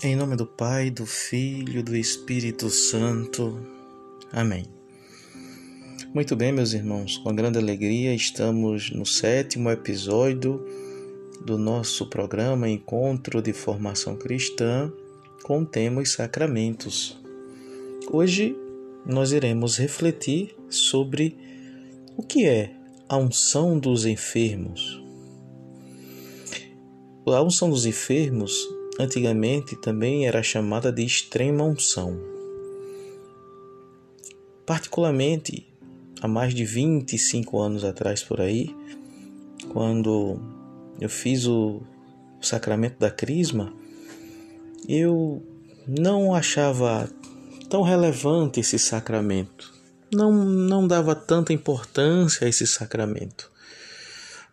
Em nome do Pai, do Filho do Espírito Santo. Amém. Muito bem, meus irmãos, com grande alegria estamos no sétimo episódio do nosso programa Encontro de Formação Cristã com o tema Os Sacramentos. Hoje nós iremos refletir sobre o que é a unção dos enfermos. A unção dos enfermos antigamente também era chamada de extrema unção. Particularmente há mais de 25 anos atrás por aí, quando eu fiz o, sacramento da crisma, eu não achava tão relevante esse sacramento. Não, não dava tanta importância a esse sacramento.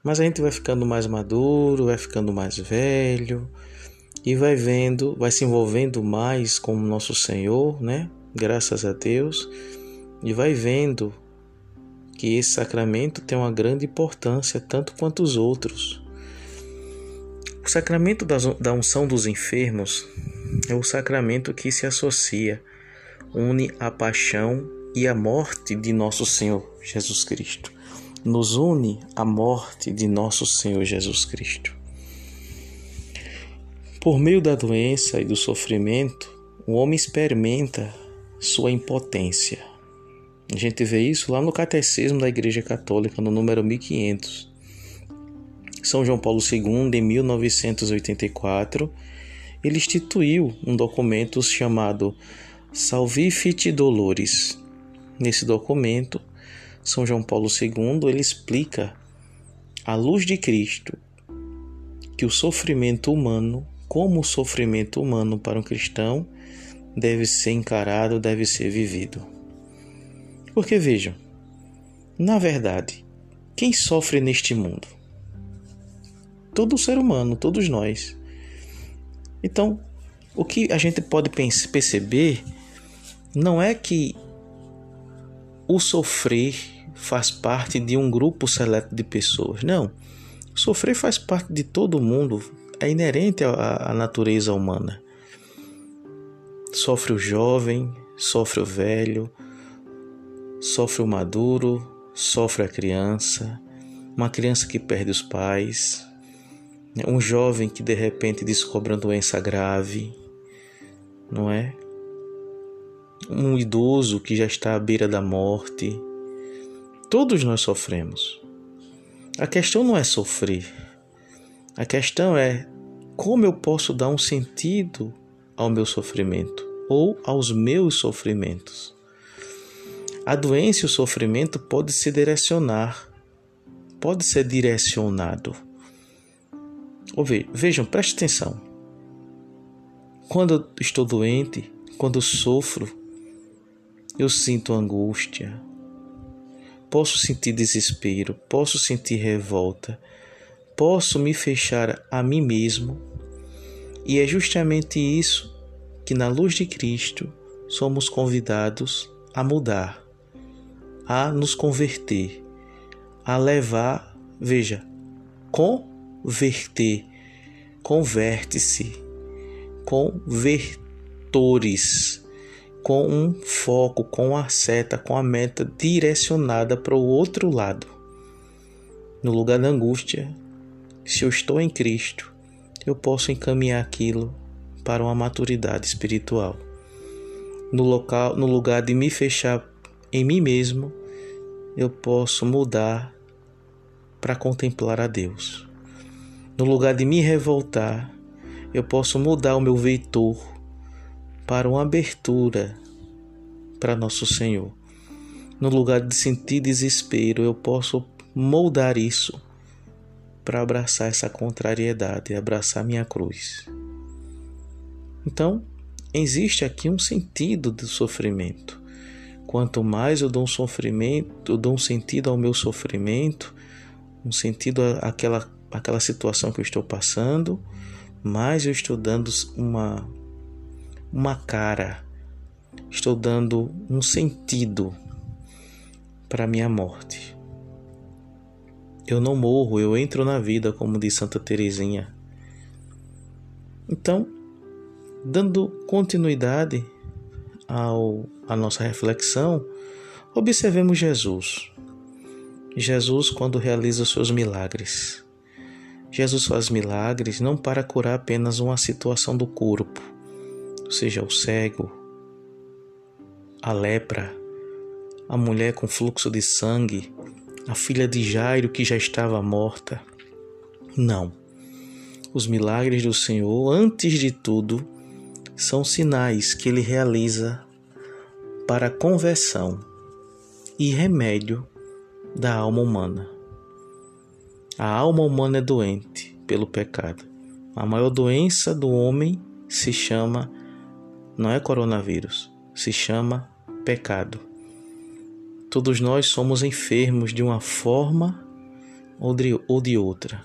Mas a gente vai ficando mais maduro, vai ficando mais velho, e vai vendo, vai se envolvendo mais com o nosso Senhor, né? Graças a Deus, e vai vendo que esse sacramento tem uma grande importância, tanto quanto os outros. O sacramento da unção dos enfermos é o sacramento que se associa, une a paixão e a morte de nosso Senhor Jesus Cristo. Nos une a morte de nosso Senhor Jesus Cristo. Por meio da doença e do sofrimento, o homem experimenta sua impotência. A gente vê isso lá no Catecismo da Igreja Católica, no número 1500. São João Paulo II, em 1984, ele instituiu um documento chamado Salvifici Dolores. Nesse documento, São João Paulo II ele explica, à luz de Cristo, que o sofrimento humano como o sofrimento humano para um cristão deve ser encarado, deve ser vivido. Porque vejam, na verdade, quem sofre neste mundo? Todo ser humano, todos nós. Então, o que a gente pode perceber não é que o sofrer faz parte de um grupo seleto de pessoas. Não. Sofrer faz parte de todo mundo, é inerente à, à natureza humana. Sofre o jovem, sofre o velho, sofre o maduro, sofre a criança, uma criança que perde os pais, um jovem que de repente descobre uma doença grave, não é? Um idoso que já está à beira da morte. Todos nós sofremos. A questão não é sofrer, a questão é como eu posso dar um sentido ao meu sofrimento ou aos meus sofrimentos. A doença e o sofrimento pode se direcionar, pode ser direcionado. Vejam, preste atenção. Quando eu estou doente, quando eu sofro, eu sinto angústia, posso sentir desespero, posso sentir revolta, posso me fechar a mim mesmo, e é justamente isso que, na luz de Cristo, somos convidados a mudar, a nos converter, a levar, veja, converter, converte-se, convertores, com um foco, com a seta, com a meta direcionada para o outro lado. No lugar da angústia, se eu estou em Cristo, eu posso encaminhar aquilo para uma maturidade espiritual. No local, no lugar de me fechar em mim mesmo, eu posso mudar para contemplar a Deus. No lugar de me revoltar, eu posso mudar o meu veitor para uma abertura para nosso Senhor. No lugar de sentir desespero, eu posso moldar isso para abraçar essa contrariedade, abraçar minha cruz. Então, existe aqui um sentido do sofrimento. Quanto mais eu dou um sofrimento, eu dou um sentido ao meu sofrimento, um sentido àquela, àquela situação que eu estou passando, mais eu estou dando uma, uma cara, estou dando um sentido para a minha morte. Eu não morro, eu entro na vida, como diz Santa Teresinha. Então, Dando continuidade ao, à nossa reflexão, observemos Jesus. Jesus, quando realiza os seus milagres. Jesus faz milagres não para curar apenas uma situação do corpo, seja o cego, a lepra, a mulher com fluxo de sangue, a filha de Jairo que já estava morta. Não. Os milagres do Senhor, antes de tudo, são sinais que ele realiza para conversão e remédio da alma humana. A alma humana é doente pelo pecado. A maior doença do homem se chama, não é coronavírus, se chama pecado. Todos nós somos enfermos de uma forma ou de, ou de outra,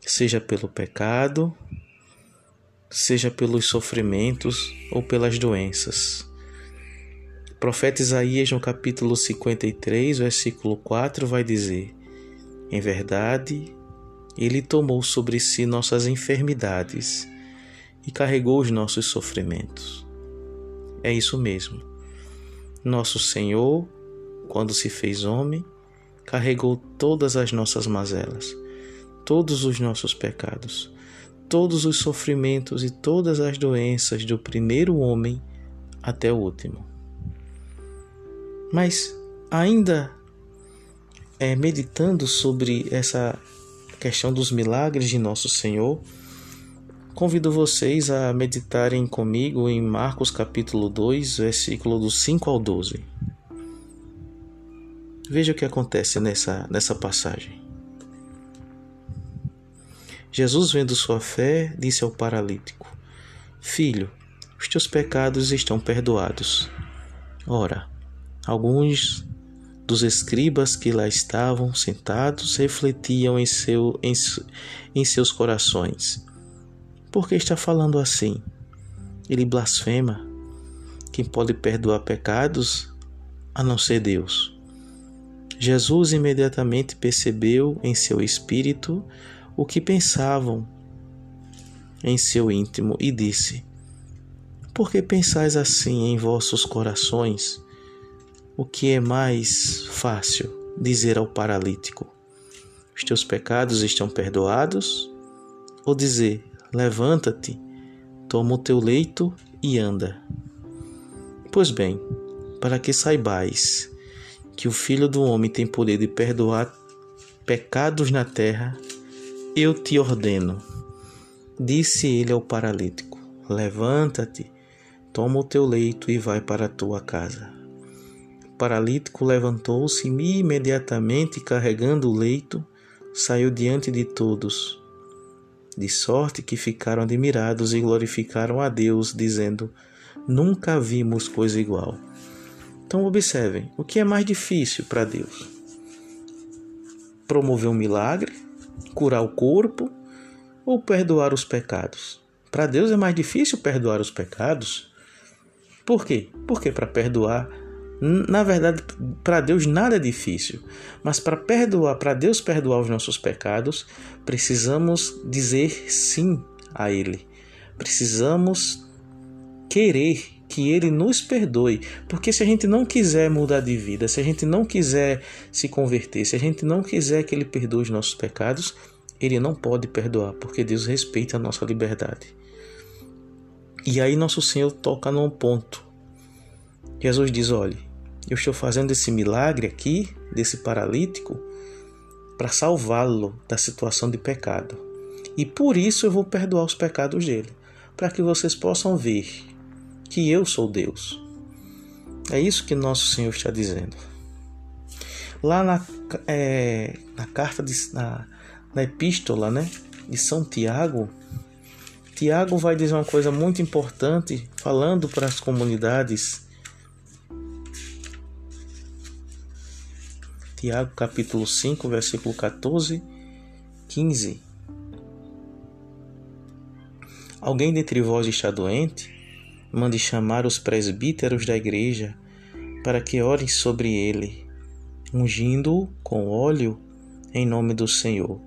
seja pelo pecado, seja pelos sofrimentos ou pelas doenças. O profeta Isaías, no capítulo 53, versículo 4, vai dizer: Em verdade, ele tomou sobre si nossas enfermidades e carregou os nossos sofrimentos. É isso mesmo. Nosso Senhor, quando se fez homem, carregou todas as nossas mazelas, todos os nossos pecados todos os sofrimentos e todas as doenças do primeiro homem até o último. Mas, ainda é, meditando sobre essa questão dos milagres de Nosso Senhor, convido vocês a meditarem comigo em Marcos capítulo 2, versículo do 5 ao 12. Veja o que acontece nessa, nessa passagem. Jesus, vendo sua fé, disse ao paralítico: Filho, os teus pecados estão perdoados. Ora, alguns dos escribas que lá estavam sentados refletiam em, seu, em, em seus corações: Por que está falando assim? Ele blasfema. Quem pode perdoar pecados a não ser Deus? Jesus imediatamente percebeu em seu espírito o que pensavam em seu íntimo e disse: Por que pensais assim em vossos corações? O que é mais fácil dizer ao paralítico: Os teus pecados estão perdoados? Ou dizer: Levanta-te, toma o teu leito e anda? Pois bem, para que saibais que o Filho do Homem tem poder de perdoar pecados na terra, eu te ordeno. Disse ele ao paralítico: Levanta-te, toma o teu leito e vai para a tua casa. O paralítico levantou-se e imediatamente, carregando o leito, saiu diante de todos, de sorte que ficaram admirados e glorificaram a Deus, dizendo: Nunca vimos coisa igual. Então, observem: o que é mais difícil para Deus? Promover um milagre curar o corpo ou perdoar os pecados? Para Deus é mais difícil perdoar os pecados. Por quê? Porque para perdoar, na verdade, para Deus nada é difícil, mas para perdoar, para Deus perdoar os nossos pecados, precisamos dizer sim a Ele. Precisamos querer que Ele nos perdoe. Porque se a gente não quiser mudar de vida, se a gente não quiser se converter, se a gente não quiser que Ele perdoe os nossos pecados, Ele não pode perdoar, porque Deus respeita a nossa liberdade. E aí nosso Senhor toca num ponto. Jesus diz: olhe, eu estou fazendo esse milagre aqui, desse paralítico, para salvá-lo da situação de pecado. E por isso eu vou perdoar os pecados dele, para que vocês possam ver que eu sou Deus. É isso que nosso Senhor está dizendo. Lá na, é, na carta, de, na, na epístola né, de São Tiago, Tiago vai dizer uma coisa muito importante, falando para as comunidades. Tiago capítulo 5, versículo 14, 15. Alguém dentre vós está doente? Mande chamar os presbíteros da igreja para que orem sobre ele, ungindo-o com óleo em nome do Senhor.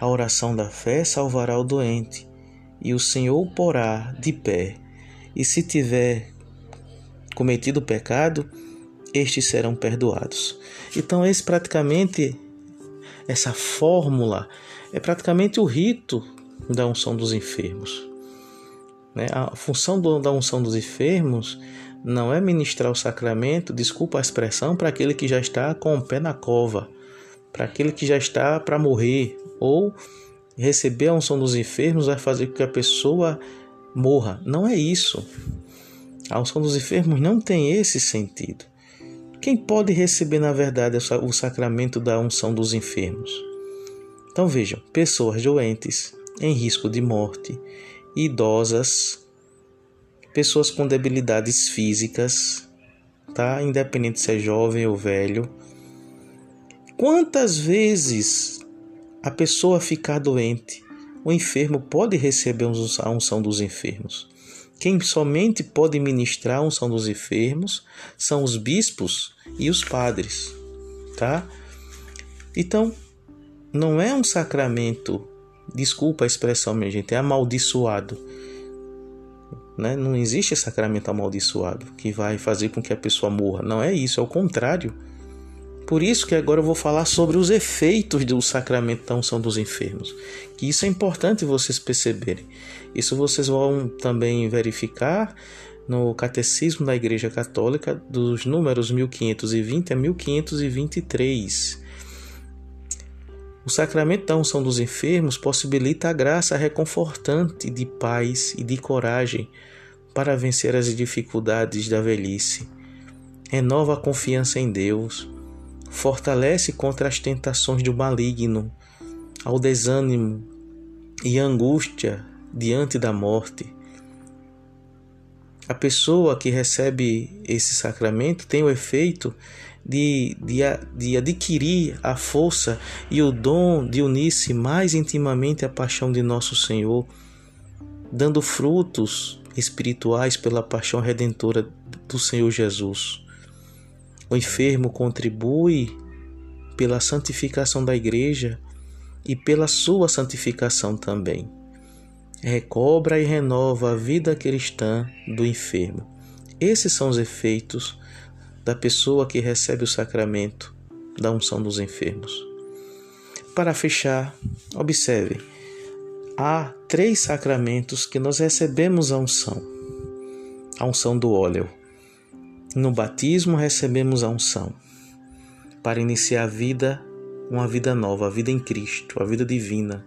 A oração da fé salvará o doente, e o Senhor porá de pé, e se tiver cometido pecado, estes serão perdoados. Então, esse praticamente essa fórmula é praticamente o rito da unção dos enfermos. Né? A função do, da unção dos enfermos não é ministrar o sacramento, desculpa a expressão, para aquele que já está com o pé na cova, para aquele que já está para morrer, ou receber a unção dos enfermos vai fazer com que a pessoa morra. Não é isso. A unção dos enfermos não tem esse sentido. Quem pode receber, na verdade, o sacramento da unção dos enfermos? Então vejam: pessoas doentes, em risco de morte, idosas, pessoas com debilidades físicas, tá? Independente se é jovem ou velho. Quantas vezes a pessoa ficar doente, o enfermo pode receber a unção dos enfermos? Quem somente pode ministrar a unção dos enfermos são os bispos e os padres, tá? Então, não é um sacramento, desculpa a expressão, minha gente, é amaldiçoado. Né? Não existe sacramento amaldiçoado que vai fazer com que a pessoa morra. Não é isso, é o contrário. Por isso que agora eu vou falar sobre os efeitos do sacramento da unção dos enfermos. Que isso é importante vocês perceberem. Isso vocês vão também verificar no Catecismo da Igreja Católica dos números 1520 a 1523. O sacramento da unção dos enfermos possibilita a graça reconfortante de paz e de coragem para vencer as dificuldades da velhice. Renova a confiança em Deus fortalece contra as tentações do maligno, ao desânimo e angústia diante da morte. A pessoa que recebe esse sacramento tem o efeito de, de, de adquirir a força e o dom de unir-se mais intimamente à paixão de nosso Senhor, dando frutos espirituais pela paixão redentora do Senhor Jesus. O enfermo contribui pela santificação da igreja e pela sua santificação também. Recobra e renova a vida cristã do enfermo. Esses são os efeitos da pessoa que recebe o sacramento da unção dos enfermos. Para fechar, observe: há três sacramentos que nós recebemos a unção: a unção do óleo no batismo recebemos a unção para iniciar a vida, uma vida nova, a vida em Cristo, a vida divina.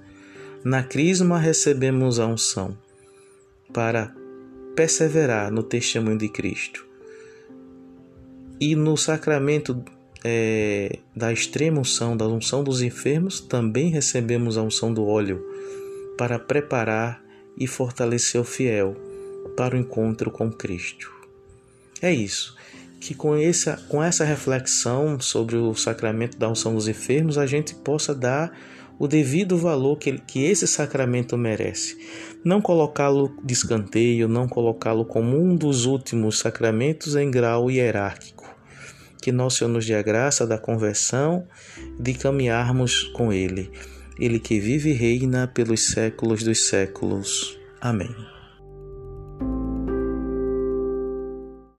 Na crisma recebemos a unção para perseverar no testemunho de Cristo. E no sacramento é, da extrema unção, da unção dos enfermos, também recebemos a unção do óleo para preparar e fortalecer o fiel para o encontro com Cristo. É isso. Que com essa, com essa reflexão sobre o sacramento da unção dos enfermos, a gente possa dar o devido valor que, que esse sacramento merece. Não colocá-lo de escanteio, não colocá-lo como um dos últimos sacramentos em grau hierárquico. Que Nosso Senhor nos dê a graça da conversão, de caminharmos com Ele. Ele que vive e reina pelos séculos dos séculos. Amém.